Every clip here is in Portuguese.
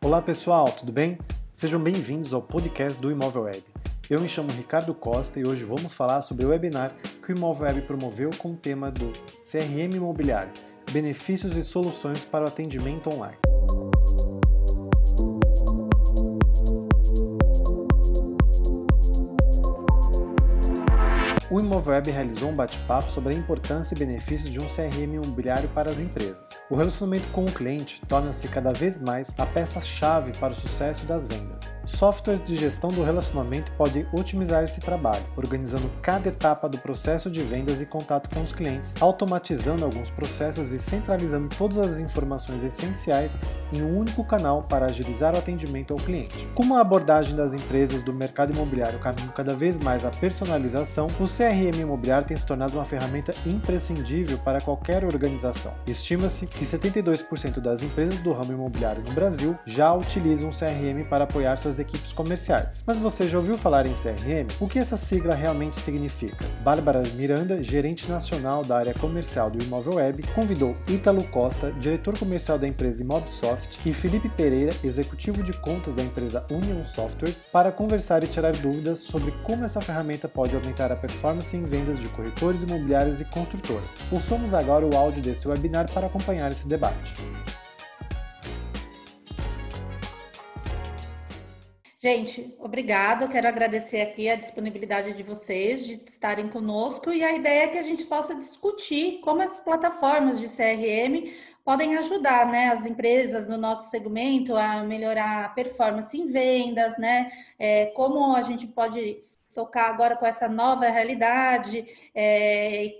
Olá pessoal, tudo bem? Sejam bem-vindos ao podcast do Imóvel Web. Eu me chamo Ricardo Costa e hoje vamos falar sobre o webinar que o Imóvel Web promoveu com o tema do CRM Imobiliário: Benefícios e soluções para o atendimento online. O Imovweb realizou um bate-papo sobre a importância e benefícios de um CRM imobiliário para as empresas. O relacionamento com o cliente torna-se cada vez mais a peça-chave para o sucesso das vendas. Softwares de gestão do relacionamento podem otimizar esse trabalho, organizando cada etapa do processo de vendas e contato com os clientes, automatizando alguns processos e centralizando todas as informações essenciais em um único canal para agilizar o atendimento ao cliente. Com a abordagem das empresas do mercado imobiliário caminhando cada vez mais à personalização, o CRM imobiliário tem se tornado uma ferramenta imprescindível para qualquer organização. Estima-se que 72% das empresas do ramo imobiliário no Brasil já utilizam o CRM para apoiar suas equipes comerciais. Mas você já ouviu falar em CRM? O que essa sigla realmente significa? Bárbara Miranda, gerente nacional da área comercial do Imóvel Web, convidou Ítalo Costa, diretor comercial da empresa Imobsoft, e Felipe Pereira, executivo de contas da empresa Union Softwares, para conversar e tirar dúvidas sobre como essa ferramenta pode aumentar a performance em vendas de corretores imobiliários e construtoras. Ouçamos agora o áudio desse webinar para acompanhar esse debate. Gente, obrigado. Quero agradecer aqui a disponibilidade de vocês de estarem conosco e a ideia é que a gente possa discutir como as plataformas de CRM podem ajudar né, as empresas no nosso segmento a melhorar a performance em vendas, né? É, como a gente pode tocar agora com essa nova realidade é,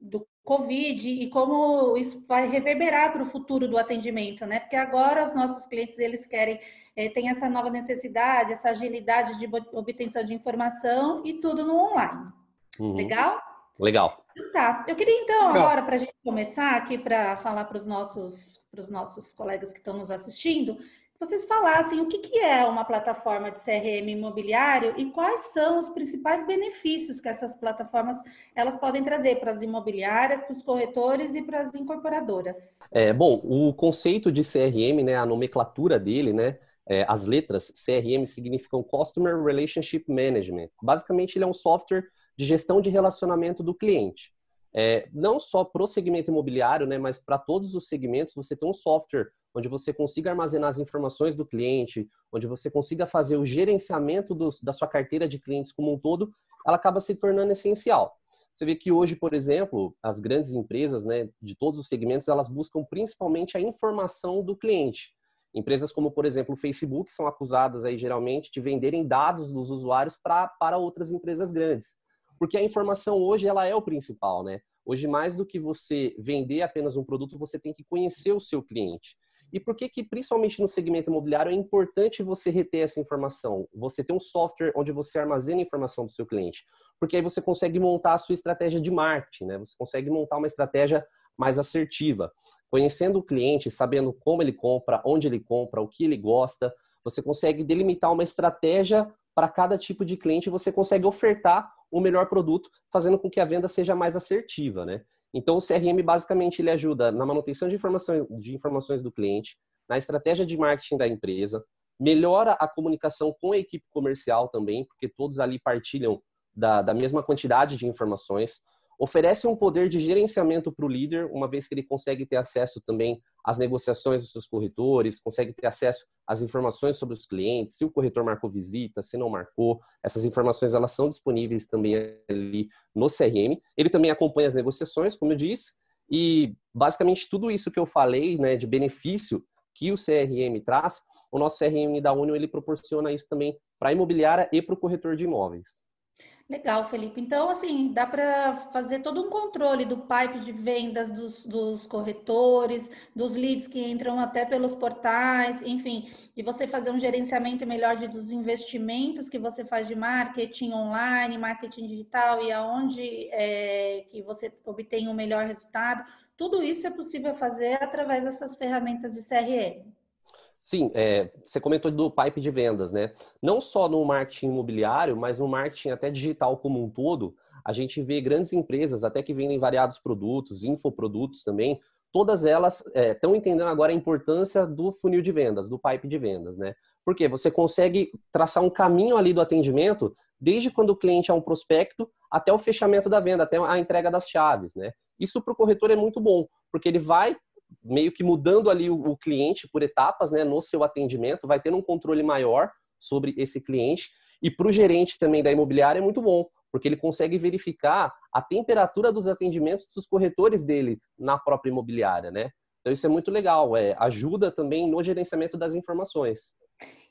do Covid e como isso vai reverberar para o futuro do atendimento, né? Porque agora os nossos clientes eles querem tem essa nova necessidade, essa agilidade de obtenção de informação e tudo no online. Uhum. Legal? Legal. Então, tá. Eu queria então Legal. agora para a gente começar aqui para falar para os nossos para os nossos colegas que estão nos assistindo vocês falassem o que, que é uma plataforma de CRM imobiliário e quais são os principais benefícios que essas plataformas elas podem trazer para as imobiliárias, para os corretores e para as incorporadoras. É, bom, o conceito de CRM, né, a nomenclatura dele, né, é, as letras CRM significam Customer Relationship Management. Basicamente, ele é um software de gestão de relacionamento do cliente. É, não só para o segmento imobiliário, né, mas para todos os segmentos, você tem um software onde você consiga armazenar as informações do cliente, onde você consiga fazer o gerenciamento dos, da sua carteira de clientes como um todo, ela acaba se tornando essencial. Você vê que hoje, por exemplo, as grandes empresas, né, de todos os segmentos, elas buscam principalmente a informação do cliente. Empresas como, por exemplo, o Facebook são acusadas aí geralmente de venderem dados dos usuários pra, para outras empresas grandes. Porque a informação hoje ela é o principal, né? Hoje mais do que você vender apenas um produto, você tem que conhecer o seu cliente. E por que que, principalmente no segmento imobiliário, é importante você reter essa informação? Você ter um software onde você armazena a informação do seu cliente. Porque aí você consegue montar a sua estratégia de marketing, né? Você consegue montar uma estratégia mais assertiva. Conhecendo o cliente, sabendo como ele compra, onde ele compra, o que ele gosta, você consegue delimitar uma estratégia para cada tipo de cliente, você consegue ofertar o melhor produto, fazendo com que a venda seja mais assertiva, né? Então, o CRM basicamente ele ajuda na manutenção de informações, de informações do cliente, na estratégia de marketing da empresa, melhora a comunicação com a equipe comercial também, porque todos ali partilham da, da mesma quantidade de informações, oferece um poder de gerenciamento para o líder, uma vez que ele consegue ter acesso também às negociações dos seus corretores, consegue ter acesso às informações sobre os clientes, se o corretor marcou visita, se não marcou, essas informações elas são disponíveis também ali no CRM. Ele também acompanha as negociações, como eu disse, e basicamente tudo isso que eu falei, né, de benefício que o CRM traz, o nosso CRM da Union ele proporciona isso também para a imobiliária e para o corretor de imóveis. Legal, Felipe. Então, assim, dá para fazer todo um controle do pipe de vendas dos, dos, corretores, dos leads que entram até pelos portais, enfim, e você fazer um gerenciamento melhor de, dos investimentos que você faz de marketing online, marketing digital e aonde é, que você obtém o um melhor resultado. Tudo isso é possível fazer através dessas ferramentas de CRM. Sim, é, você comentou do pipe de vendas, né? Não só no marketing imobiliário, mas no marketing até digital como um todo, a gente vê grandes empresas, até que vendem variados produtos, infoprodutos também, todas elas estão é, entendendo agora a importância do funil de vendas, do pipe de vendas, né? Porque você consegue traçar um caminho ali do atendimento desde quando o cliente é um prospecto até o fechamento da venda, até a entrega das chaves, né? Isso para o corretor é muito bom, porque ele vai meio que mudando ali o, cliente por etapas, né, no seu atendimento, vai tendo um controle maior sobre esse cliente. E para o gerente também da imobiliária é muito bom, porque ele consegue verificar a temperatura dos atendimentos dos corretores dele na própria imobiliária, né? Então isso é muito legal, é, ajuda também no gerenciamento das informações.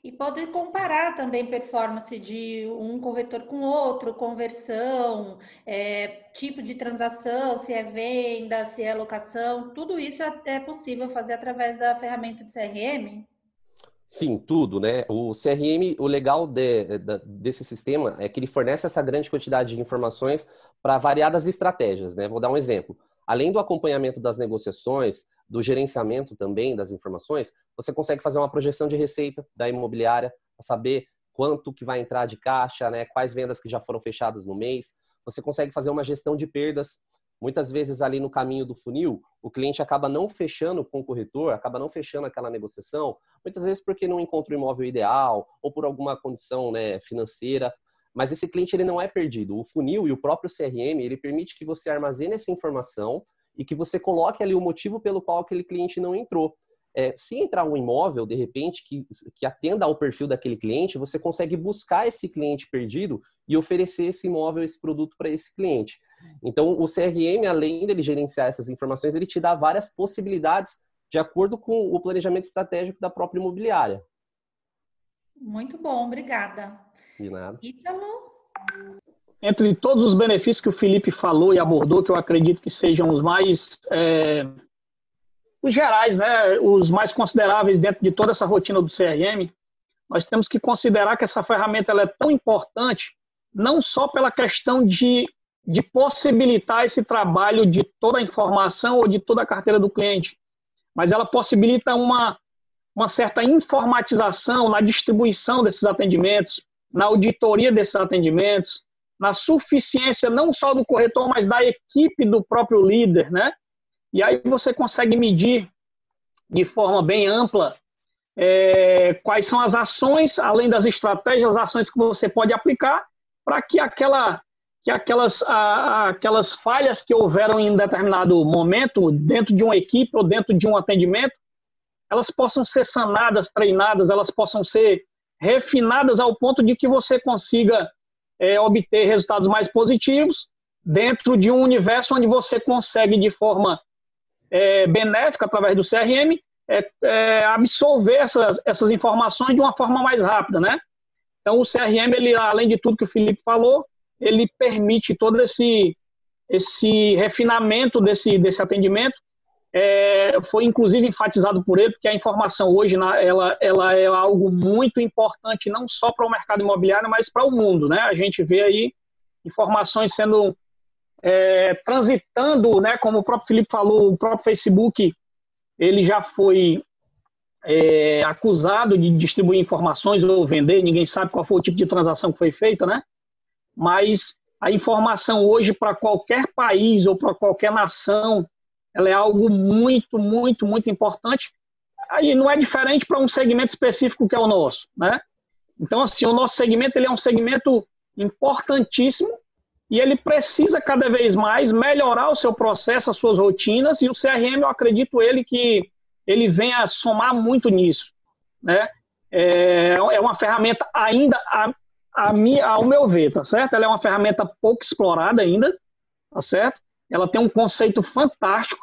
E pode comparar também performance de um corretor com outro, conversão, é, tipo de transação, se é venda, se é locação, tudo isso é, é possível fazer através da ferramenta de CRM? Sim, tudo, né? O CRM, o legal de, de, desse sistema é que ele fornece essa grande quantidade de informações para variadas estratégias, né? Vou dar um exemplo. Além do acompanhamento das negociações, do gerenciamento também das informações, você consegue fazer uma projeção de receita da imobiliária, para saber quanto que vai entrar de caixa, né? Quais vendas que já foram fechadas no mês. Você consegue fazer uma gestão de perdas Muitas vezes ali no caminho do funil, o cliente acaba não fechando com o corretor, acaba não fechando aquela negociação, muitas vezes porque não encontra o imóvel ideal ou por alguma condição né, financeira. Mas esse cliente ele não é perdido. O funil e o próprio CRM ele permite que você armazene essa informação e que você coloque ali o motivo pelo qual aquele cliente não entrou. É, se entrar um imóvel, de repente, que, que atenda ao perfil daquele cliente, você consegue buscar esse cliente perdido e oferecer esse imóvel, esse produto para esse cliente. Então, o CRM, além dele gerenciar essas informações, ele te dá várias possibilidades de acordo com o planejamento estratégico da própria imobiliária. Muito bom, obrigada. De nada. Ítalo? Entre todos os benefícios que o Felipe falou e abordou, que eu acredito que sejam os mais é, os gerais, né, os mais consideráveis dentro de toda essa rotina do CRM, nós temos que considerar que essa ferramenta ela é tão importante não só pela questão de de possibilitar esse trabalho de toda a informação ou de toda a carteira do cliente, mas ela possibilita uma, uma certa informatização na distribuição desses atendimentos, na auditoria desses atendimentos, na suficiência não só do corretor, mas da equipe do próprio líder, né? E aí você consegue medir de forma bem ampla é, quais são as ações, além das estratégias, as ações que você pode aplicar para que aquela que aquelas, a, aquelas falhas que houveram em determinado momento, dentro de uma equipe ou dentro de um atendimento, elas possam ser sanadas, treinadas, elas possam ser refinadas ao ponto de que você consiga é, obter resultados mais positivos dentro de um universo onde você consegue, de forma é, benéfica, através do CRM, é, é, absorver essas, essas informações de uma forma mais rápida, né? Então, o CRM, ele, além de tudo que o Felipe falou, ele permite todo esse, esse refinamento desse, desse atendimento. É, foi inclusive enfatizado por ele, porque a informação hoje ela, ela é algo muito importante, não só para o mercado imobiliário, mas para o mundo. Né? A gente vê aí informações sendo é, transitando, né, como o próprio Felipe falou, o próprio Facebook ele já foi é, acusado de distribuir informações ou vender, ninguém sabe qual foi o tipo de transação que foi feita, né? mas a informação hoje para qualquer país ou para qualquer nação, ela é algo muito, muito, muito importante. Aí não é diferente para um segmento específico que é o nosso, né? Então, assim, o nosso segmento ele é um segmento importantíssimo e ele precisa cada vez mais melhorar o seu processo, as suas rotinas, e o CRM, eu acredito ele que ele vem a somar muito nisso, né? É, é uma ferramenta ainda, a minha, ao meu ver, tá certo? Ela é uma ferramenta pouco explorada ainda, tá certo? Ela tem um conceito fantástico,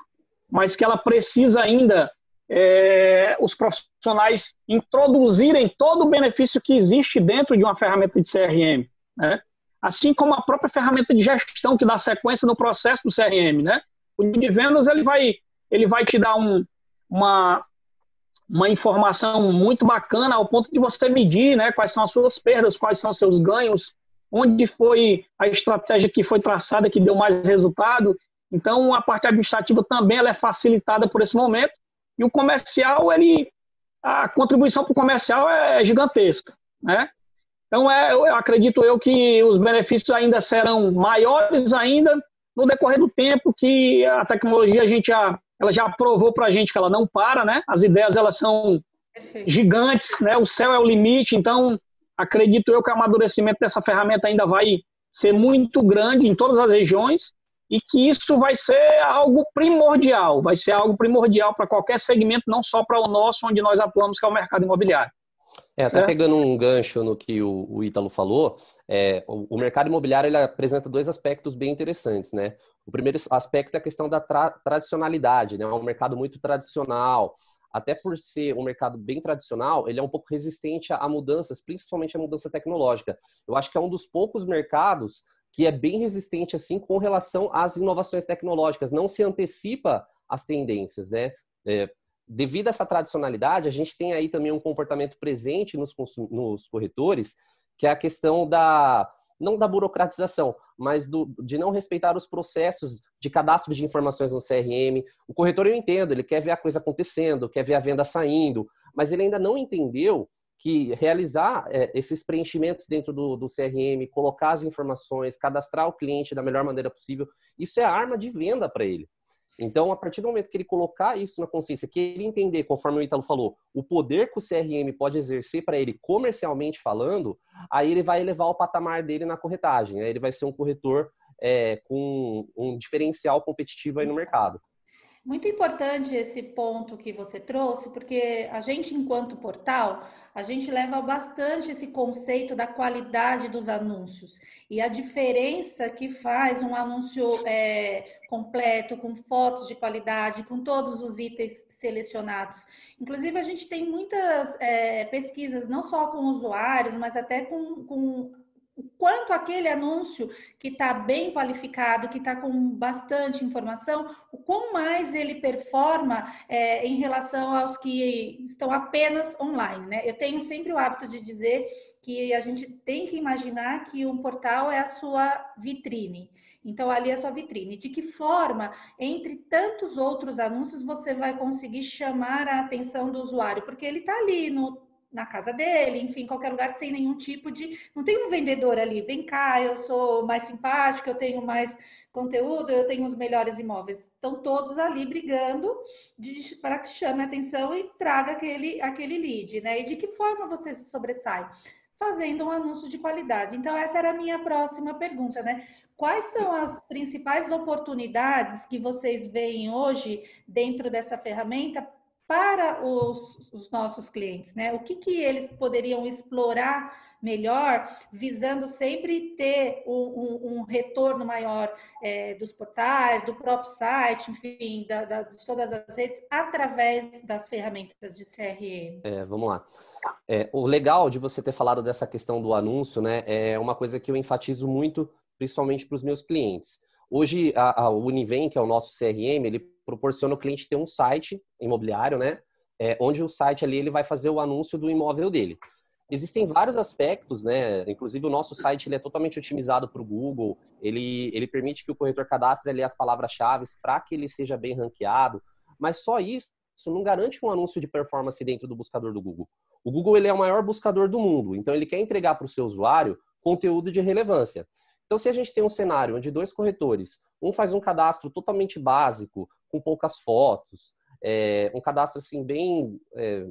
mas que ela precisa ainda é, os profissionais introduzirem todo o benefício que existe dentro de uma ferramenta de CRM, né? Assim como a própria ferramenta de gestão que dá sequência no processo do CRM, né? O de vendas ele vai ele vai te dar um, uma uma informação muito bacana ao ponto de você medir né, quais são as suas perdas, quais são os seus ganhos, onde foi a estratégia que foi traçada que deu mais resultado. Então, a parte administrativa também ela é facilitada por esse momento. E o comercial, ele, a contribuição para o comercial é gigantesca. Né? Então, é, eu acredito eu que os benefícios ainda serão maiores ainda no decorrer do tempo que a tecnologia a gente já ela já provou para a gente que ela não para, né? As ideias elas são gigantes, né? O céu é o limite, então acredito eu que o amadurecimento dessa ferramenta ainda vai ser muito grande em todas as regiões e que isso vai ser algo primordial, vai ser algo primordial para qualquer segmento, não só para o nosso, onde nós atuamos, que é o mercado imobiliário. É, até pegando um gancho no que o, o Ítalo falou, é, o, o, mercado imobiliário ele apresenta dois aspectos bem interessantes, né? O primeiro aspecto é a questão da tra tradicionalidade, né? É um mercado muito tradicional, até por ser um mercado bem tradicional, ele é um pouco resistente a mudanças, principalmente a mudança tecnológica. Eu acho que é um dos poucos mercados que é bem resistente assim com relação às inovações tecnológicas, não se antecipa às tendências, né? É, devido a essa tradicionalidade, a gente tem aí também um comportamento presente nos, nos corretores, que é a questão da não da burocratização, mas do, de não respeitar os processos de cadastro de informações no CRM. O corretor eu entendo, ele quer ver a coisa acontecendo, quer ver a venda saindo, mas ele ainda não entendeu que realizar é, esses preenchimentos dentro do, do, CRM, colocar as informações, cadastrar o cliente da melhor maneira possível, isso é arma de venda para ele. Então, a partir do momento que ele colocar isso na consciência, que ele entender, conforme o Ítalo falou, o poder que o CRM pode exercer para ele comercialmente falando, aí ele vai elevar o patamar dele na corretagem. Aí ele vai ser um corretor é, com um diferencial competitivo aí no mercado. Muito importante esse ponto que você trouxe, porque a gente, enquanto portal, a gente leva bastante esse conceito da qualidade dos anúncios e a diferença que faz um anúncio é, completo, com fotos de qualidade, com todos os itens selecionados. Inclusive, a gente tem muitas é, pesquisas, não só com usuários, mas até com, com o quanto aquele anúncio que está bem qualificado, que está com bastante informação, o quão mais ele performa é, em relação aos que estão apenas online. Né? Eu tenho sempre o hábito de dizer que a gente tem que imaginar que um portal é a sua vitrine. Então, ali é a sua vitrine. De que forma, entre tantos outros anúncios, você vai conseguir chamar a atenção do usuário? Porque ele está ali no na casa dele, enfim, qualquer lugar sem nenhum tipo de. Não tem um vendedor ali, vem cá, eu sou mais simpático, eu tenho mais conteúdo, eu tenho os melhores imóveis. Estão todos ali brigando para que chame a atenção e traga aquele, aquele lead, né? E de que forma você se sobressai? Fazendo um anúncio de qualidade. Então, essa era a minha próxima pergunta, né? Quais são as principais oportunidades que vocês veem hoje dentro dessa ferramenta para os, os, nossos clientes, né? O que, que eles poderiam explorar melhor, visando sempre ter um, um, um retorno maior é, dos portais, do próprio site, enfim, da, da, de todas as redes, através das ferramentas de CRM. É, vamos lá. É, o legal de você ter falado dessa questão do anúncio, né, é uma coisa que eu enfatizo muito, principalmente para os meus clientes. Hoje, a, a Univem, que é o nosso CRM, ele proporciona o cliente ter um site imobiliário, né? É, onde o site ali ele vai fazer o anúncio do imóvel dele. Existem vários aspectos, né? Inclusive o nosso site ele é totalmente otimizado para o Google. Ele, ele permite que o corretor cadastre ali as palavras-chave para que ele seja bem ranqueado. Mas só isso, isso não garante um anúncio de performance dentro do buscador do Google. O Google ele é o maior buscador do mundo, então ele quer entregar para o seu usuário conteúdo de relevância. Então, se a gente tem um cenário onde dois corretores, um faz um cadastro totalmente básico, com poucas fotos, é, um cadastro assim bem, é,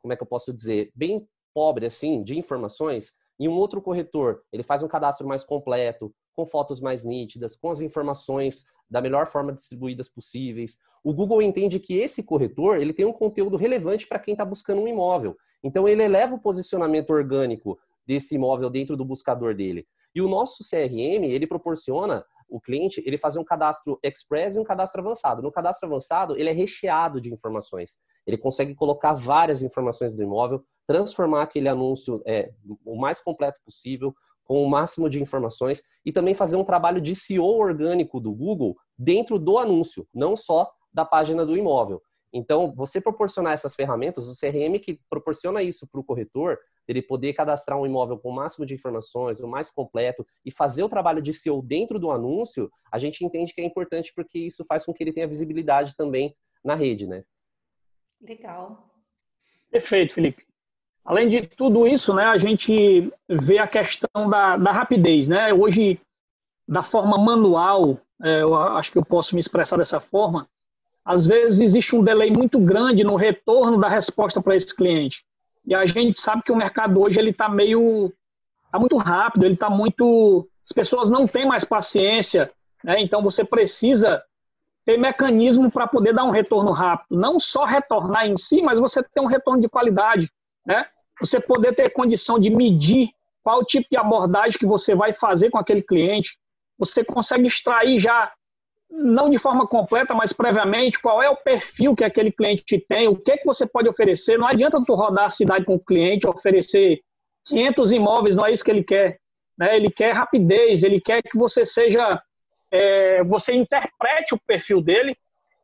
como é que eu posso dizer, bem pobre assim de informações, e um outro corretor ele faz um cadastro mais completo, com fotos mais nítidas, com as informações da melhor forma distribuídas possíveis. O Google entende que esse corretor ele tem um conteúdo relevante para quem está buscando um imóvel. Então ele eleva o posicionamento orgânico desse imóvel dentro do buscador dele. E o nosso CRM, ele proporciona o cliente ele fazer um cadastro express e um cadastro avançado. No cadastro avançado, ele é recheado de informações. Ele consegue colocar várias informações do imóvel, transformar aquele anúncio é, o mais completo possível, com o máximo de informações e também fazer um trabalho de SEO orgânico do Google dentro do anúncio, não só da página do imóvel. Então, você proporcionar essas ferramentas, o CRM que proporciona isso para o corretor, ele poder cadastrar um imóvel com o máximo de informações, o mais completo, e fazer o trabalho de SEO dentro do anúncio, a gente entende que é importante porque isso faz com que ele tenha visibilidade também na rede, né? Legal. Perfeito, Felipe. Além de tudo isso, né, a gente vê a questão da, da rapidez, né? Hoje, da forma manual, é, eu acho que eu posso me expressar dessa forma, às vezes existe um delay muito grande no retorno da resposta para esse cliente. E a gente sabe que o mercado hoje ele está meio, tá muito rápido, ele está muito, as pessoas não têm mais paciência, né? Então você precisa ter mecanismo para poder dar um retorno rápido, não só retornar em si, mas você ter um retorno de qualidade, né? Você poder ter condição de medir qual tipo de abordagem que você vai fazer com aquele cliente. Você consegue extrair já, não de forma completa, mas previamente, qual é o perfil que aquele cliente tem, o que, que você pode oferecer. Não adianta tu rodar a cidade com o cliente, oferecer 500 imóveis, não é isso que ele quer. Né? Ele quer rapidez, ele quer que você seja, é, você interprete o perfil dele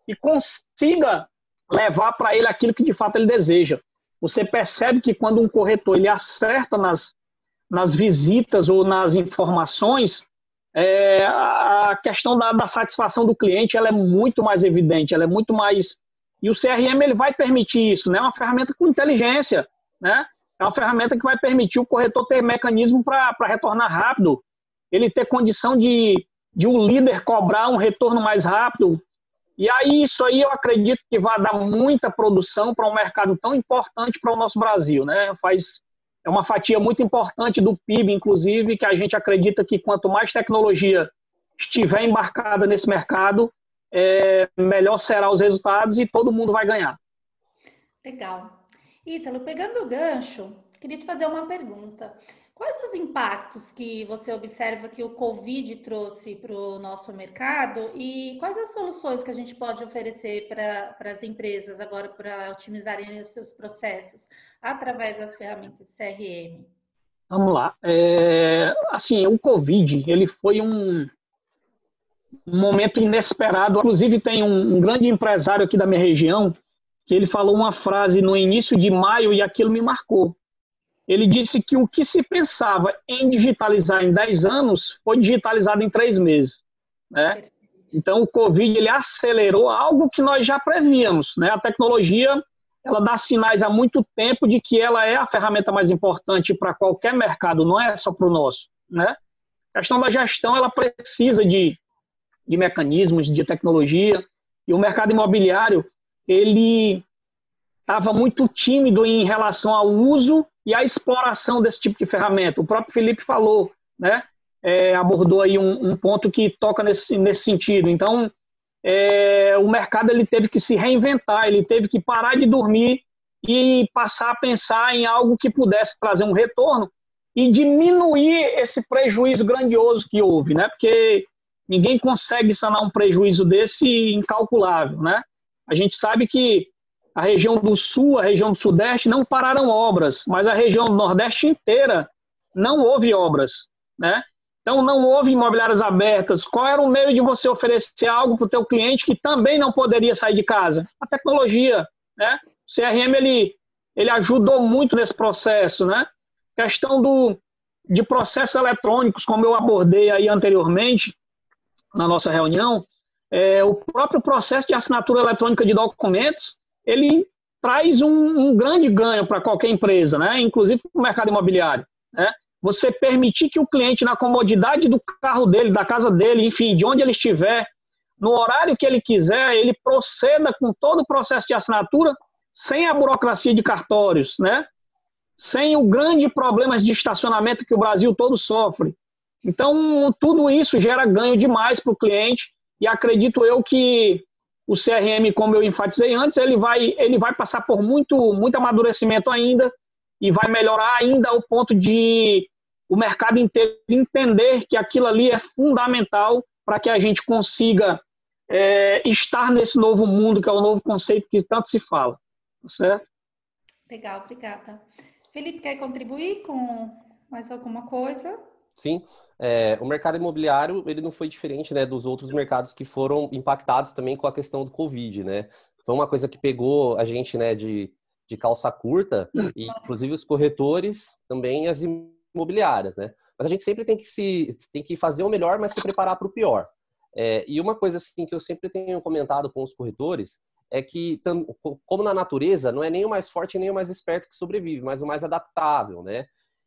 e consiga levar para ele aquilo que de fato ele deseja. Você percebe que quando um corretor ele acerta nas, nas visitas ou nas informações, é, a questão da, da, satisfação do cliente ela é muito mais evidente, ela é muito mais e o CRM ele vai permitir isso, né? É uma ferramenta com inteligência, né? É uma ferramenta que vai permitir o corretor ter mecanismo para retornar rápido, ele ter condição de, de um líder cobrar um retorno mais rápido. E aí isso aí eu acredito que vai dar muita produção para um mercado tão importante para o nosso Brasil, né? Faz é uma fatia muito importante do PIB, inclusive, que a gente acredita que quanto mais tecnologia estiver embarcada nesse mercado, é, melhor serão os resultados e todo mundo vai ganhar. Legal. Ítalo, pegando o gancho, queria te fazer uma pergunta. Quais os impactos que você observa que o Covid trouxe para o nosso mercado e quais as soluções que a gente pode oferecer para as empresas agora para otimizarem os seus processos através das ferramentas CRM? Vamos lá. É, assim, o Covid ele foi um, momento inesperado. Inclusive tem um, um grande empresário aqui da minha região que ele falou uma frase no início de maio e aquilo me marcou ele disse que o que se pensava em digitalizar em 10 anos foi digitalizado em 3 meses. Né? Então, o Covid ele acelerou algo que nós já prevíamos. Né? A tecnologia ela dá sinais há muito tempo de que ela é a ferramenta mais importante para qualquer mercado, não é só para o nosso. Né? A questão da gestão ela precisa de, de mecanismos, de tecnologia, e o mercado imobiliário ele estava muito tímido em relação ao uso e a exploração desse tipo de ferramenta. O próprio Felipe falou, né? É, abordou aí um, um, ponto que toca nesse, nesse sentido. Então, é, o mercado ele teve que se reinventar, ele teve que parar de dormir e passar a pensar em algo que pudesse trazer um retorno e diminuir esse prejuízo grandioso que houve, né? Porque ninguém consegue sanar um prejuízo desse incalculável, né? A gente sabe que a região do Sul, a região do Sudeste não pararam obras, mas a região Nordeste inteira não houve obras, né? Então não houve imobiliárias abertas. Qual era o meio de você oferecer algo para o teu cliente que também não poderia sair de casa? A tecnologia, né? O CRM ele ele ajudou muito nesse processo, né? Questão do de processos eletrônicos, como eu abordei aí anteriormente na nossa reunião, é, o próprio processo de assinatura eletrônica de documentos ele traz um, um grande ganho para qualquer empresa, né? inclusive para o mercado imobiliário. Né? Você permitir que o cliente, na comodidade do carro dele, da casa dele, enfim, de onde ele estiver, no horário que ele quiser, ele proceda com todo o processo de assinatura sem a burocracia de cartórios, né? sem o grande problemas de estacionamento que o Brasil todo sofre. Então, tudo isso gera ganho demais para o cliente e acredito eu que o CRM, como eu enfatizei antes, ele vai, ele vai passar por muito, muito amadurecimento ainda e vai melhorar ainda ao ponto de o mercado inteiro entender que aquilo ali é fundamental para que a gente consiga é, estar nesse novo mundo, que é o novo conceito que tanto se fala. Tá certo? Legal, obrigada. Felipe, quer contribuir com mais alguma coisa? Sim, é, o mercado imobiliário ele não foi diferente né, dos outros mercados que foram impactados também com a questão do Covid, né? Foi uma coisa que pegou a gente né, de, de calça curta, e inclusive os corretores também as imobiliárias, né? Mas a gente sempre tem que se tem que fazer o melhor, mas se preparar para o pior. É, e uma coisa assim que eu sempre tenho comentado com os corretores é que, como na natureza, não é nem o mais forte nem o mais esperto que sobrevive, mas o mais adaptável, né?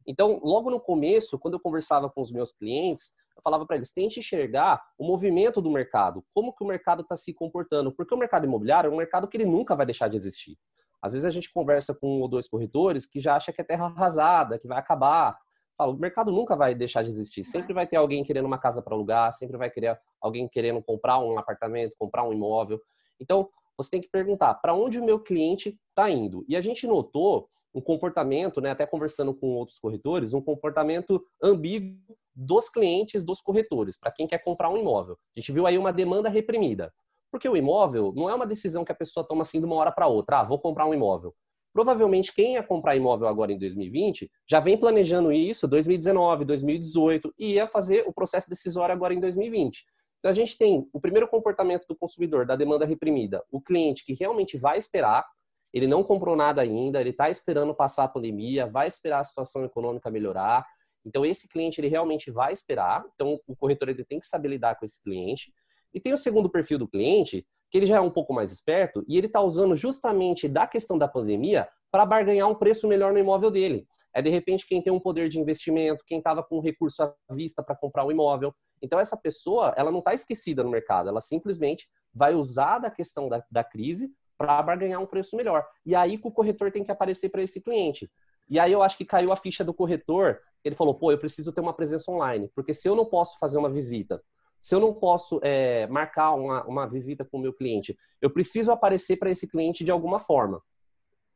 Então, logo no começo, quando eu conversava com os meus clientes, eu falava para eles, tente enxergar o movimento do mercado, como que o mercado está se comportando, porque o mercado imobiliário é um mercado que ele nunca vai deixar de existir. Às vezes a gente conversa com um ou dois corretores que já acha que é terra arrasada, que vai acabar. Falo, o mercado nunca vai deixar de existir. Sempre vai ter alguém querendo uma casa para alugar, sempre vai querer alguém querendo comprar um apartamento, comprar um imóvel. Então, você tem que perguntar para onde o meu cliente está indo. E a gente notou um comportamento, né, até conversando com outros corretores, um comportamento ambíguo dos clientes dos corretores, para quem quer comprar um imóvel. A gente viu aí uma demanda reprimida. Porque o imóvel não é uma decisão que a pessoa toma assim de uma hora para outra. Ah, vou comprar um imóvel. Provavelmente quem ia comprar imóvel agora em 2020 já vem planejando isso 2019, 2018 e ia fazer o processo decisório agora em 2020. Então a gente tem o primeiro comportamento do consumidor, da demanda reprimida, o cliente que realmente vai esperar, ele não comprou nada ainda, ele está esperando passar a pandemia, vai esperar a situação econômica melhorar. Então esse cliente ele realmente vai esperar. Então o corretor ele tem que saber lidar com esse cliente. E tem o segundo perfil do cliente, que ele já é um pouco mais esperto e ele está usando justamente da questão da pandemia para barganhar um preço melhor no imóvel dele. É de repente quem tem um poder de investimento, quem estava com recurso à vista para comprar um imóvel. Então essa pessoa, ela não está esquecida no mercado, ela simplesmente vai usar da questão da, da crise para barganhar um preço melhor. E aí que o corretor tem que aparecer para esse cliente. E aí eu acho que caiu a ficha do corretor, ele falou, pô, eu preciso ter uma presença online, porque se eu não posso fazer uma visita, se eu não posso é, marcar uma, uma visita com o meu cliente, eu preciso aparecer para esse cliente de alguma forma.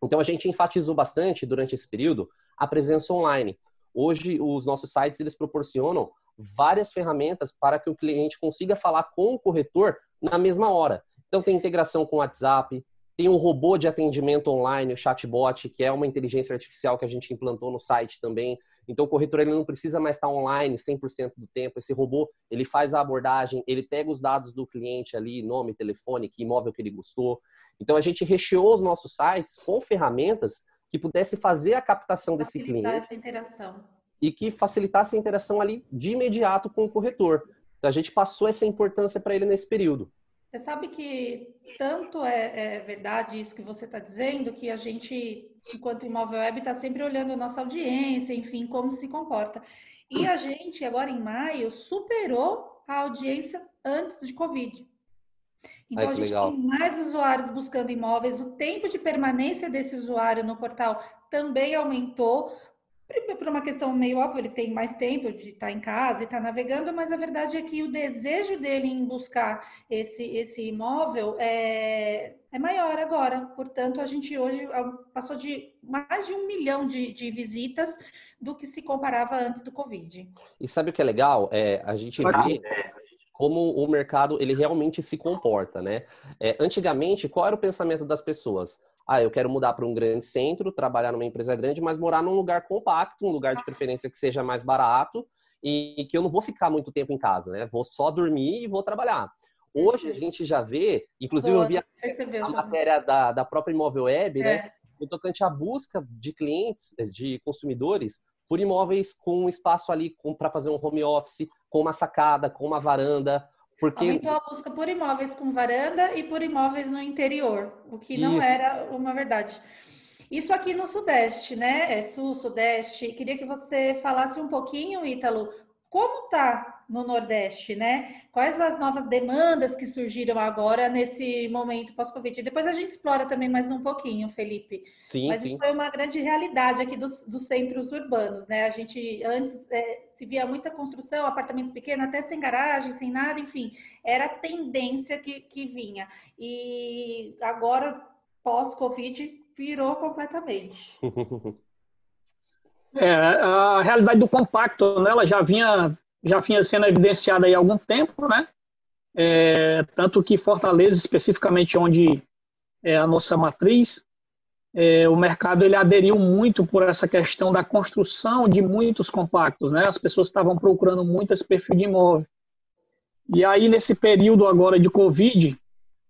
Então a gente enfatizou bastante durante esse período a presença online. Hoje os nossos sites eles proporcionam várias ferramentas para que o cliente consiga falar com o corretor na mesma hora. Então tem integração com o WhatsApp, tem um robô de atendimento online, o chatbot, que é uma inteligência artificial que a gente implantou no site também. Então, o corretor ele não precisa mais estar online 100% do tempo. Esse robô, ele faz a abordagem, ele pega os dados do cliente ali, nome, telefone, que imóvel que ele gostou. Então, a gente recheou os nossos sites com ferramentas que pudesse fazer a captação desse cliente. A interação. E que facilitasse a interação ali de imediato com o corretor. Então, a gente passou essa importância para ele nesse período. Você sabe que tanto é, é verdade isso que você está dizendo, que a gente, enquanto imóvel web, está sempre olhando a nossa audiência, enfim, como se comporta. E a gente, agora em maio, superou a audiência antes de Covid. Então, Ai, a gente legal. tem mais usuários buscando imóveis, o tempo de permanência desse usuário no portal também aumentou, por uma questão meio óbvia, ele tem mais tempo de estar em casa e estar navegando, mas a verdade é que o desejo dele em buscar esse, esse imóvel é, é maior agora. Portanto, a gente hoje passou de mais de um milhão de, de visitas do que se comparava antes do Covid. E sabe o que é legal? É, a gente vê como o mercado ele realmente se comporta, né? É, antigamente, qual era o pensamento das pessoas? Ah, eu quero mudar para um grande centro, trabalhar numa empresa grande, mas morar num lugar compacto, um lugar de preferência que seja mais barato e que eu não vou ficar muito tempo em casa, né? Vou só dormir e vou trabalhar. Hoje a gente já vê, inclusive eu vi a, a matéria da, da própria Imóvel Web, né? é. né? No tocante à busca de clientes, de consumidores, por imóveis com espaço ali para fazer um home office, com uma sacada, com uma varanda, porque... Aumentou a busca por imóveis com varanda e por imóveis no interior, o que não Isso. era uma verdade. Isso aqui no Sudeste, né? É Sul, Sudeste. Queria que você falasse um pouquinho, Ítalo, como tá no Nordeste, né? Quais as novas demandas que surgiram agora nesse momento pós-Covid? Depois a gente explora também mais um pouquinho, Felipe. Sim, Mas sim. foi uma grande realidade aqui dos, dos centros urbanos, né? A gente antes é, se via muita construção, apartamentos pequenos, até sem garagem, sem nada, enfim, era a tendência que, que vinha. E agora, pós-Covid, virou completamente. É, a realidade do compacto, né, ela já vinha, já vinha sendo evidenciada há algum tempo, né? É, tanto que Fortaleza, especificamente onde é a nossa matriz, é, o mercado ele aderiu muito por essa questão da construção de muitos compactos, né? As pessoas estavam procurando muito esse perfil de imóvel. E aí nesse período agora de Covid,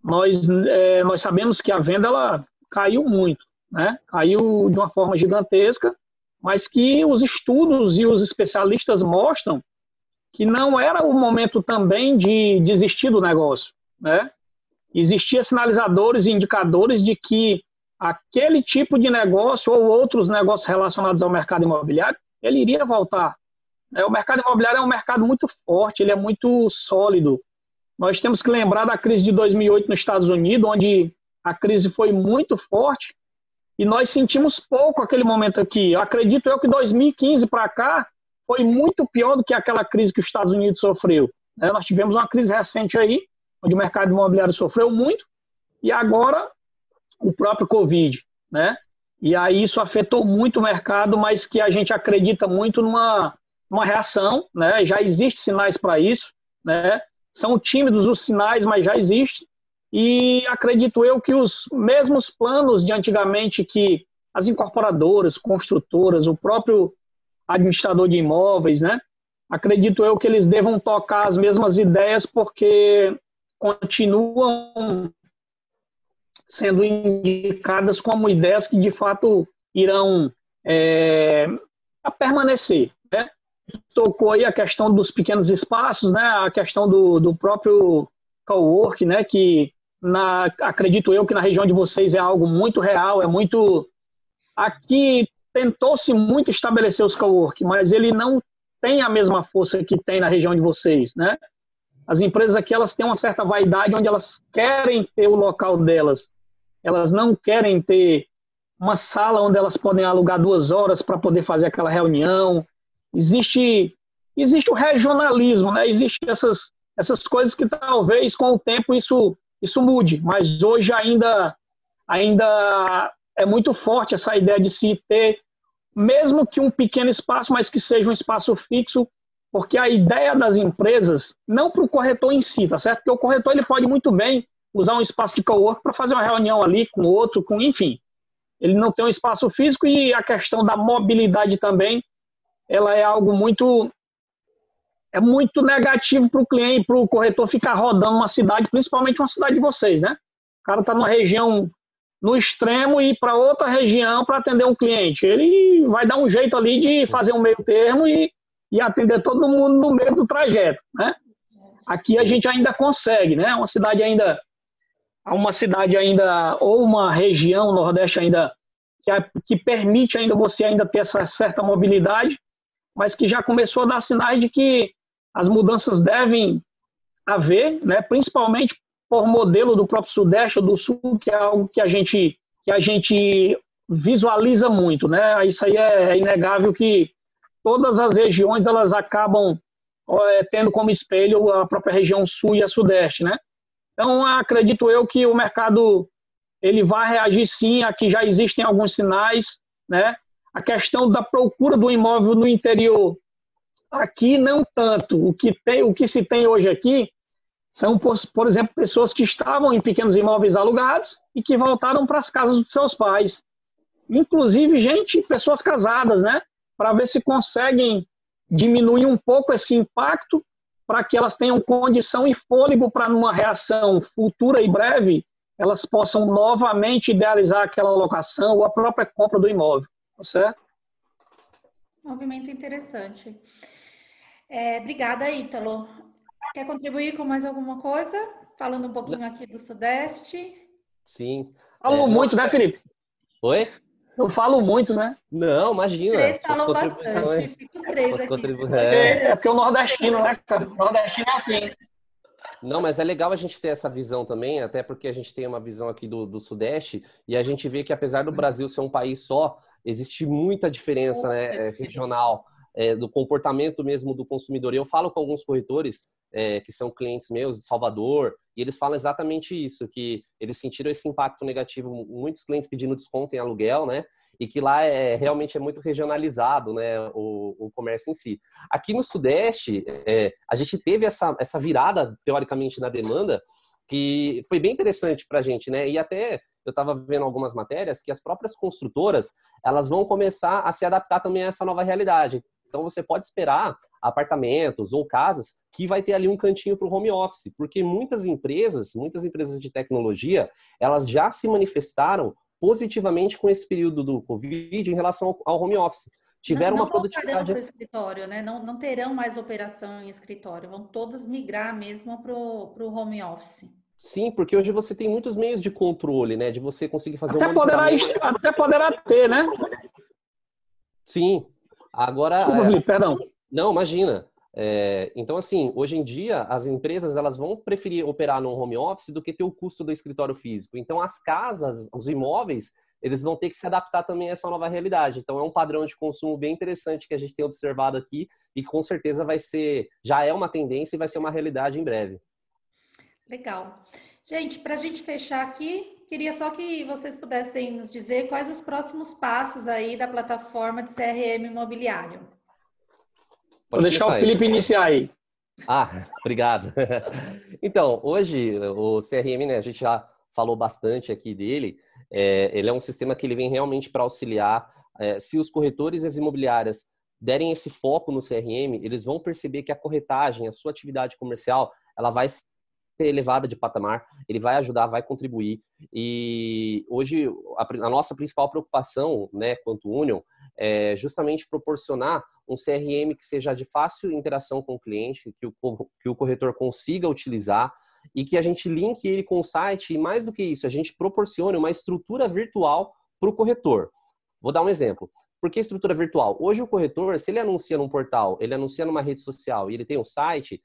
nós é, nós sabemos que a venda ela caiu muito, né? Caiu de uma forma gigantesca mas que os estudos e os especialistas mostram que não era o momento também de desistir do negócio, né? Existia sinalizadores e indicadores de que aquele tipo de negócio ou outros negócios relacionados ao mercado imobiliário ele iria voltar. É, o mercado imobiliário é um mercado muito forte, ele é muito sólido. Nós temos que lembrar da crise de 2008 nos Estados Unidos, onde a crise foi muito forte e nós sentimos pouco aquele momento aqui. Eu acredito eu que 2015 para cá foi muito pior do que aquela crise que os Estados Unidos sofreu. Né? Nós tivemos uma crise recente aí, onde o mercado imobiliário sofreu muito, e agora o próprio Covid, né? E aí isso afetou muito o mercado, mas que a gente acredita muito numa, numa reação, né? Já existem sinais para isso, né? São tímidos os sinais, mas já existe. E acredito eu que os mesmos planos de antigamente que as incorporadoras, construtoras, o próprio administrador de imóveis, né? Acredito eu que eles devam tocar as mesmas ideias porque continuam sendo indicadas como ideias que de fato irão é, permanecer. Né? Tocou aí a questão dos pequenos espaços, né? a questão do, do próprio co-work, né? que na, acredito eu que na região de vocês é algo muito real, é muito. Aqui tentou-se muito estabelecer os co-work, mas ele não tem a mesma força que tem na região de vocês, né? As empresas aqui elas têm uma certa vaidade onde elas querem ter o local delas, elas não querem ter uma sala onde elas podem alugar duas horas para poder fazer aquela reunião. Existe existe o regionalismo, né? Existem essas essas coisas que talvez com o tempo isso isso mude, mas hoje ainda ainda é muito forte essa ideia de se ter mesmo que um pequeno espaço, mas que seja um espaço fixo, porque a ideia das empresas não para o corretor em si, tá certo? Porque o corretor ele pode muito bem usar um espaço de cowork para fazer uma reunião ali com outro, com enfim. Ele não tem um espaço físico e a questão da mobilidade também, ela é algo muito é muito negativo para o cliente, para o corretor ficar rodando uma cidade, principalmente uma cidade de vocês, né? O cara está numa região no extremo e ir para outra região para atender um cliente. Ele vai dar um jeito ali de fazer um meio termo e, e atender todo mundo no meio do trajeto, né? Aqui a gente ainda consegue, né? Uma cidade ainda uma cidade ainda, ou uma região, Nordeste ainda, que, que permite ainda você ainda ter essa certa mobilidade, mas que já começou a dar sinais de que as mudanças devem haver, né, principalmente por modelo do próprio Sudeste ou do Sul, que é algo que a gente, que a gente visualiza muito. Né? Isso aí é inegável que todas as regiões elas acabam é, tendo como espelho a própria região Sul e a Sudeste. Né? Então, acredito eu que o mercado ele vai reagir sim, aqui já existem alguns sinais, né? A questão da procura do imóvel no interior, aqui não tanto. O que, tem, o que se tem hoje aqui são, por exemplo, pessoas que estavam em pequenos imóveis alugados e que voltaram para as casas dos seus pais. Inclusive, gente, pessoas casadas, né? Para ver se conseguem diminuir um pouco esse impacto para que elas tenham condição e fôlego para, numa reação futura e breve, elas possam novamente idealizar aquela locação ou a própria compra do imóvel, tá certo? Movimento interessante. É, obrigada, Ítalo. Quer contribuir com mais alguma coisa? Falando um pouquinho aqui do Sudeste. Sim. Falou é, muito, né, Felipe? Oi? Eu falo muito, né? Não, imagina. Três falam bastante. Três aqui. É. é porque o nordestino, né, cara? O nordestino é assim. Não, mas é legal a gente ter essa visão também, até porque a gente tem uma visão aqui do, do Sudeste e a gente vê que apesar do Brasil ser um país só, existe muita diferença né, regional é, do comportamento mesmo do consumidor. Eu falo com alguns corretores é, que são clientes meus de Salvador, e eles falam exatamente isso, que eles sentiram esse impacto negativo, muitos clientes pedindo desconto em aluguel, né? E que lá é realmente é muito regionalizado, né? O, o comércio em si. Aqui no Sudeste, é, a gente teve essa, essa virada, teoricamente, na demanda, que foi bem interessante para a gente, né? E até eu estava vendo algumas matérias que as próprias construtoras elas vão começar a se adaptar também a essa nova realidade. Então você pode esperar apartamentos ou casas que vai ter ali um cantinho para o home office, porque muitas empresas, muitas empresas de tecnologia, elas já se manifestaram positivamente com esse período do Covid em relação ao home office. Tiveram não, não uma produtividade. Para escritório, né? Não, não terão mais operação em escritório, vão todas migrar mesmo para o home office. Sim, porque hoje você tem muitos meios de controle, né? De você conseguir fazer até um poderá, Até poderá ter, né? Sim, Agora. Desculpa, é... perdão. Não, imagina. É, então, assim, hoje em dia, as empresas elas vão preferir operar no home office do que ter o custo do escritório físico. Então, as casas, os imóveis, eles vão ter que se adaptar também a essa nova realidade. Então, é um padrão de consumo bem interessante que a gente tem observado aqui e com certeza vai ser, já é uma tendência e vai ser uma realidade em breve. Legal. Gente, para a gente fechar aqui, queria só que vocês pudessem nos dizer quais os próximos passos aí da plataforma de CRM imobiliário. Vou deixar o Felipe iniciar aí. Ah, obrigado. Então, hoje o CRM, né, a gente já falou bastante aqui dele. É, ele é um sistema que ele vem realmente para auxiliar. É, se os corretores e as imobiliárias derem esse foco no CRM, eles vão perceber que a corretagem, a sua atividade comercial, ela vai ser elevada de patamar, ele vai ajudar, vai contribuir. E hoje a, a nossa principal preocupação, né, quanto Union, é justamente proporcionar um CRM que seja de fácil interação com o cliente, que o, que o corretor consiga utilizar e que a gente linke ele com o site e mais do que isso, a gente proporcione uma estrutura virtual para o corretor. Vou dar um exemplo. Por que estrutura virtual? Hoje o corretor, se ele anuncia num portal, ele anuncia numa rede social e ele tem um site,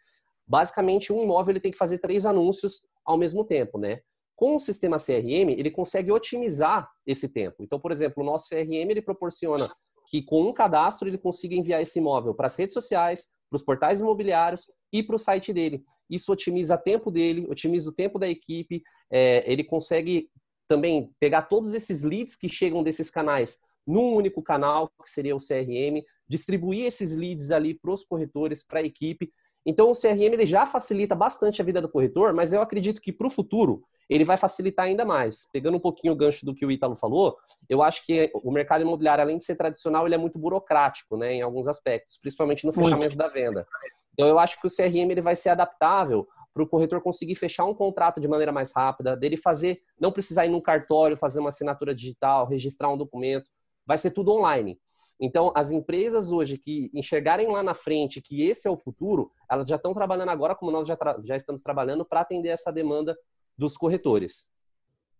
basicamente um imóvel ele tem que fazer três anúncios ao mesmo tempo, né? Com o sistema CRM, ele consegue otimizar esse tempo. Então, por exemplo, o nosso CRM ele proporciona que com um cadastro ele consiga enviar esse imóvel para as redes sociais, para os portais imobiliários e para o site dele. Isso otimiza o tempo dele, otimiza o tempo da equipe, é, ele consegue também pegar todos esses leads que chegam desses canais num único canal, que seria o CRM, distribuir esses leads ali para os corretores, para a equipe. Então, o CRM ele já facilita bastante a vida do corretor, mas eu acredito que para o futuro ele vai facilitar ainda mais. Pegando um pouquinho o gancho do que o Ítalo falou, eu acho que o mercado imobiliário, além de ser tradicional, ele é muito burocrático, né, em alguns aspectos, principalmente no fechamento da venda. Então, eu acho que o CRM ele vai ser adaptável para o corretor conseguir fechar um contrato de maneira mais rápida, dele fazer, não precisar ir num cartório, fazer uma assinatura digital, registrar um documento, vai ser tudo online. Então, as empresas hoje que enxergarem lá na frente que esse é o futuro, elas já estão trabalhando agora, como nós já, já estamos trabalhando, para atender essa demanda dos corretores.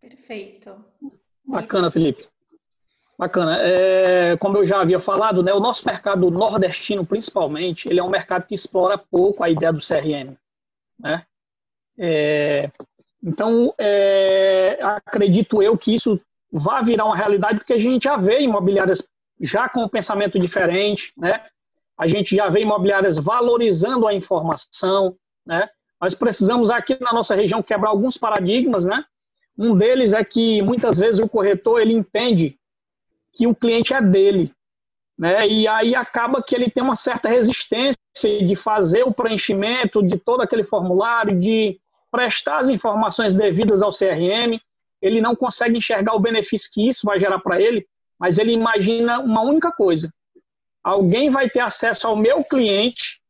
Perfeito. Bacana, Felipe. Bacana. É, como eu já havia falado, né, o nosso mercado nordestino, principalmente, ele é um mercado que explora pouco a ideia do CRM. Né? É, então, é, acredito eu que isso vai virar uma realidade, porque a gente já vê imobiliárias já com um pensamento diferente, né? a gente já vê imobiliárias valorizando a informação, né? Nós precisamos aqui na nossa região quebrar alguns paradigmas, né? Um deles é que muitas vezes o corretor ele entende que o cliente é dele, né? E aí acaba que ele tem uma certa resistência de fazer o preenchimento de todo aquele formulário, de prestar as informações devidas ao CRM. Ele não consegue enxergar o benefício que isso vai gerar para ele, mas ele imagina uma única coisa: alguém vai ter acesso ao meu cliente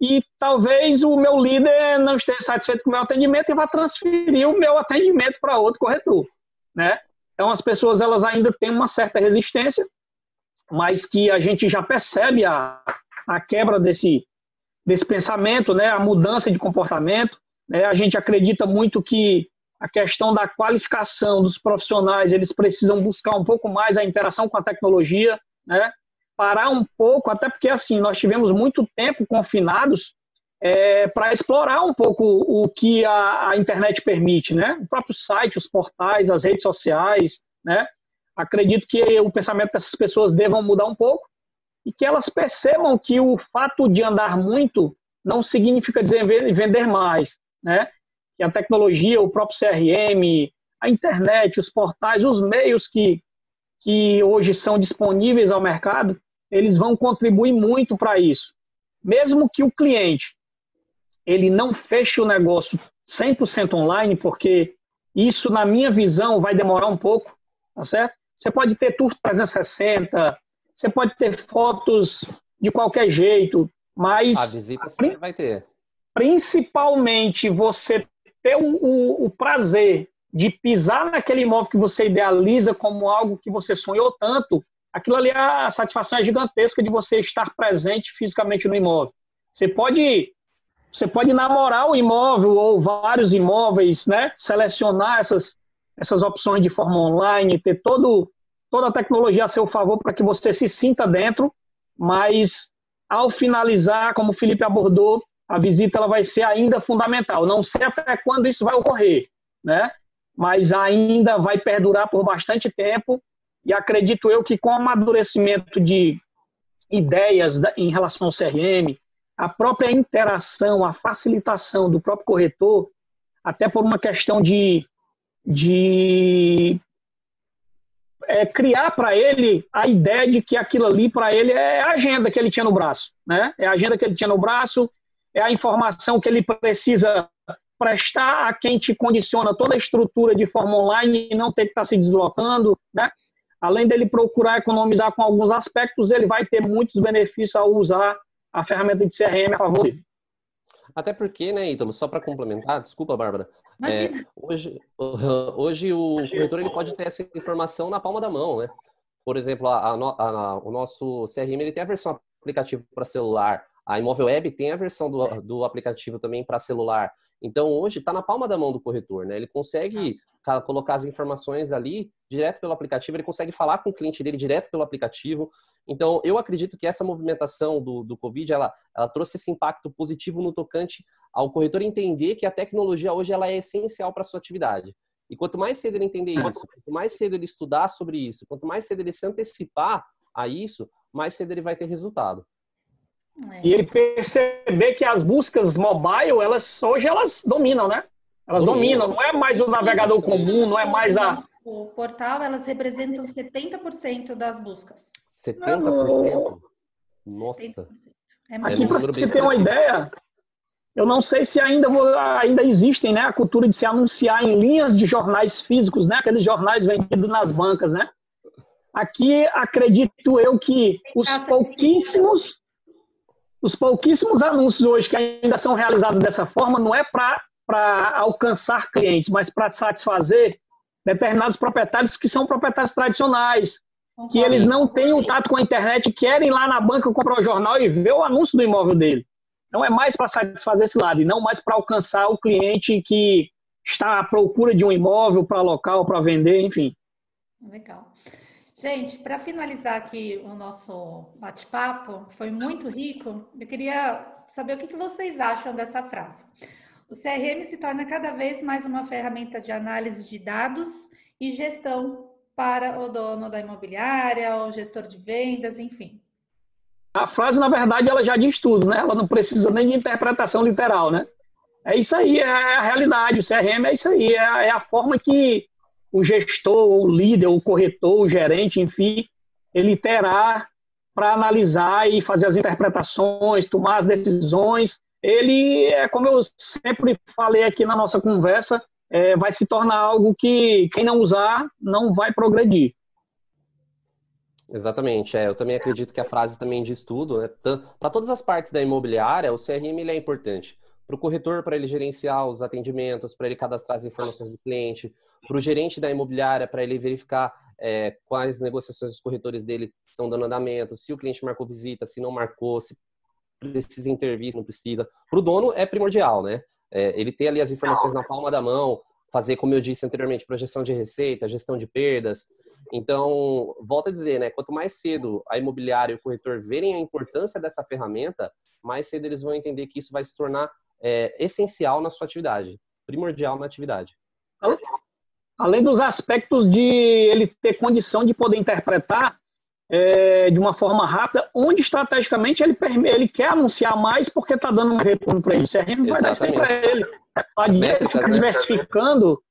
e talvez o meu líder não esteja satisfeito com o meu atendimento e vá transferir o meu atendimento para outro corretor, né? Então as pessoas elas ainda têm uma certa resistência, mas que a gente já percebe a, a quebra desse desse pensamento, né? A mudança de comportamento, né? A gente acredita muito que a questão da qualificação dos profissionais, eles precisam buscar um pouco mais a interação com a tecnologia, né? parar um pouco, até porque assim nós tivemos muito tempo confinados é, para explorar um pouco o que a, a, internet permite, né? O próprio site, os portais, as redes sociais, né? Acredito que o pensamento dessas pessoas devam mudar um pouco e que elas percebam que o fato de andar muito não significa dizer vender mais, né? Que a tecnologia, o próprio CRM, a internet, os portais, os meios que, que hoje são disponíveis ao mercado, eles vão contribuir muito para isso. Mesmo que o cliente ele não feche o negócio 100% online, porque isso, na minha visão, vai demorar um pouco, tá certo? Você pode ter tour 360, você pode ter fotos de qualquer jeito, mas... A visita sempre vai ter. Principalmente você ter o, o, o prazer de pisar naquele imóvel que você idealiza como algo que você sonhou tanto, aquilo ali, a satisfação é gigantesca de você estar presente fisicamente no imóvel. Você pode, você pode namorar o imóvel ou vários imóveis, né? selecionar essas, essas opções de forma online, ter todo, toda a tecnologia a seu favor para que você se sinta dentro, mas ao finalizar, como o Felipe abordou, a visita ela vai ser ainda fundamental. Não sei até quando isso vai ocorrer, né? mas ainda vai perdurar por bastante tempo e acredito eu que com o amadurecimento de ideias em relação ao CRM, a própria interação, a facilitação do próprio corretor, até por uma questão de, de é, criar para ele a ideia de que aquilo ali para ele é a agenda que ele tinha no braço, né? É a agenda que ele tinha no braço, é a informação que ele precisa prestar a quem te condiciona toda a estrutura de forma online e não ter que estar se deslocando, né? Além dele procurar economizar com alguns aspectos, ele vai ter muitos benefícios ao usar a ferramenta de CRM a favor dele. Até porque, né, Ítalo, só para complementar, desculpa, Bárbara, é, hoje, hoje o corretor ele pode ter essa informação na palma da mão, né? Por exemplo, a, a, a, o nosso CRM ele tem a versão aplicativo para celular, a Imóvel Web tem a versão do, do aplicativo também para celular. Então, hoje está na palma da mão do corretor, né? Ele consegue tá. colocar as informações ali direto pelo aplicativo, ele consegue falar com o cliente dele direto pelo aplicativo. Então, eu acredito que essa movimentação do, do Covid, ela, ela trouxe esse impacto positivo no tocante ao corretor entender que a tecnologia hoje ela é essencial para a sua atividade. E quanto mais cedo ele entender isso, quanto mais cedo ele estudar sobre isso, quanto mais cedo ele se antecipar a isso, mais cedo ele vai ter resultado. É. E ele perceber que as buscas mobile, elas hoje elas dominam, né? Elas dominam, não é mais o navegador comum, não é mais a. O portal, elas representam 70% das buscas. 70%? Nossa. É Aqui, para você ter uma ideia, eu não sei se ainda, ainda existem né, a cultura de se anunciar em linhas de jornais físicos, né, aqueles jornais vendidos nas bancas. Né? Aqui, acredito eu que os pouquíssimos os pouquíssimos anúncios hoje que ainda são realizados dessa forma não é para alcançar clientes, mas para satisfazer determinados proprietários que são proprietários tradicionais, que eles não têm o tato com a internet, querem ir lá na banca comprar o jornal e ver o anúncio do imóvel dele. Então é mais para satisfazer esse lado e não mais para alcançar o cliente que está à procura de um imóvel para local, para vender, enfim. Legal. Gente, para finalizar aqui o nosso bate-papo, foi muito rico, eu queria saber o que, vocês acham dessa frase. O CRM se torna cada vez mais uma ferramenta de análise de dados e gestão para o dono da imobiliária, o gestor de vendas, enfim. A frase, na verdade, ela já diz tudo, né? Ela não precisa nem de interpretação literal, né? É isso aí, é a realidade. O CRM é isso aí, é a, é a forma que o gestor, o líder, o corretor, o gerente, enfim, ele terá para analisar e fazer as interpretações, tomar as decisões. Ele, é como eu sempre falei aqui na nossa conversa, é, vai se tornar algo que quem não usar não vai progredir. Exatamente, é, eu também acredito que a frase também diz tudo, né? Para todas as partes da imobiliária, o CRM é importante para o corretor para ele gerenciar os atendimentos, para ele cadastrar as informações do cliente, para o gerente da imobiliária para ele verificar é, quais negociações os corretores dele estão dando andamento, se o cliente marcou visita, se não marcou, se precisa intervir, se não precisa. Para o dono é primordial, né? É, ele ter ali as informações na palma da mão, fazer, como eu disse anteriormente, projeção de receita, gestão de perdas. Então, volto a dizer, né? Quanto mais cedo a imobiliária e o corretor verem a importância dessa ferramenta, mais cedo eles vão entender que isso vai se tornar é, essencial na sua atividade, primordial na atividade. Além dos aspectos de ele ter condição de poder interpretar é, de uma forma rápida, onde estrategicamente ele, ele quer anunciar mais porque está dando um retorno para ele. O CRM vai dar para ele. Ficar né? diversificando,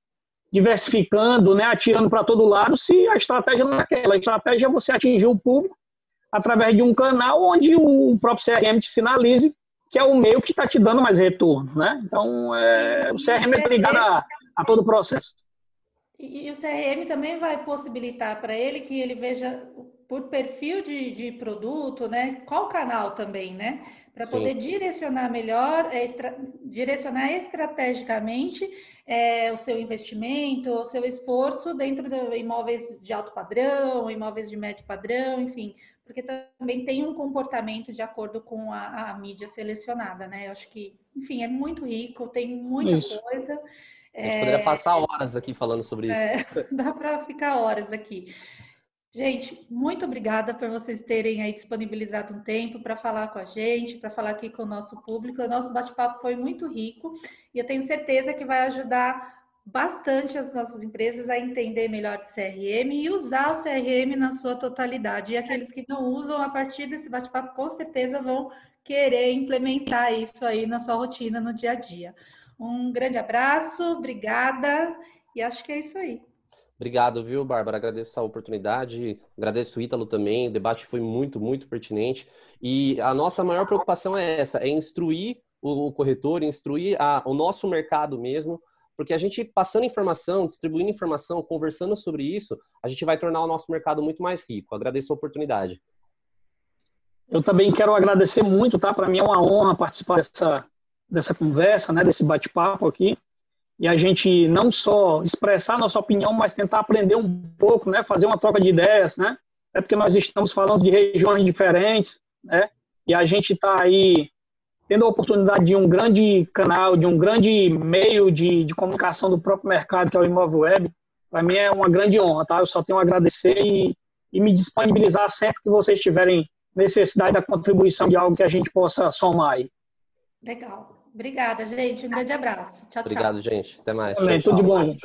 diversificando, né, atirando para todo lado, se a estratégia não é aquela. A estratégia é você atingir o público através de um canal onde o próprio CRM te sinalize que é o meio que está te dando mais retorno, né? Então, é, o CRM está ligado a, a todo o processo. E, o CRM também vai possibilitar para ele que ele veja por perfil de, de produto, né? Qual canal também, né? Para poder direcionar melhor, é, direcionar estrategicamente é, o seu investimento, o seu esforço dentro de imóveis de alto padrão, imóveis de médio padrão, enfim, porque também tem um comportamento de acordo com a, a mídia selecionada, né? Eu acho que, enfim, é muito rico, tem muita isso. coisa. A gente é... poderia passar horas aqui falando sobre isso. É, dá para ficar horas aqui. Gente, muito obrigada por vocês terem aí disponibilizado um tempo para falar com a gente, para falar aqui com o nosso público. O nosso bate-papo foi muito rico e eu tenho certeza que vai ajudar bastante as nossas empresas a entender melhor de CRM e usar o CRM na sua totalidade. E aqueles que não usam, a partir desse bate-papo, com certeza vão querer implementar isso aí na sua rotina no dia a dia. Um grande abraço, obrigada, e acho que é isso aí. Obrigado, viu, Bárbara? Agradeço a oportunidade, agradeço o Ítalo também. O debate foi muito, muito pertinente. E a nossa maior preocupação é essa: é instruir o corretor, instruir a, o nosso mercado mesmo, porque a gente passando informação, distribuindo informação, conversando sobre isso, a gente vai tornar o nosso mercado muito mais rico. Agradeço a oportunidade. Eu também quero agradecer muito, tá? Para mim é uma honra participar dessa, dessa conversa, né? Desse bate-papo aqui e a gente não só expressar nossa opinião, mas tentar aprender um pouco, né, fazer uma troca de ideias, né, é porque nós estamos falando de regiões diferentes, né, e a gente está aí tendo a oportunidade de um grande canal, de um grande meio de, de comunicação do próprio mercado, que é o Imóvel Web, para mim é uma grande honra, tá? Eu só tenho a agradecer e, e me disponibilizar sempre que vocês tiverem necessidade da contribuição de algo que a gente possa somar aí. Legal. Obrigada, gente. Um grande abraço. Tchau, Obrigado, tchau. gente. Até mais. Também, tchau, tudo de bom, gente.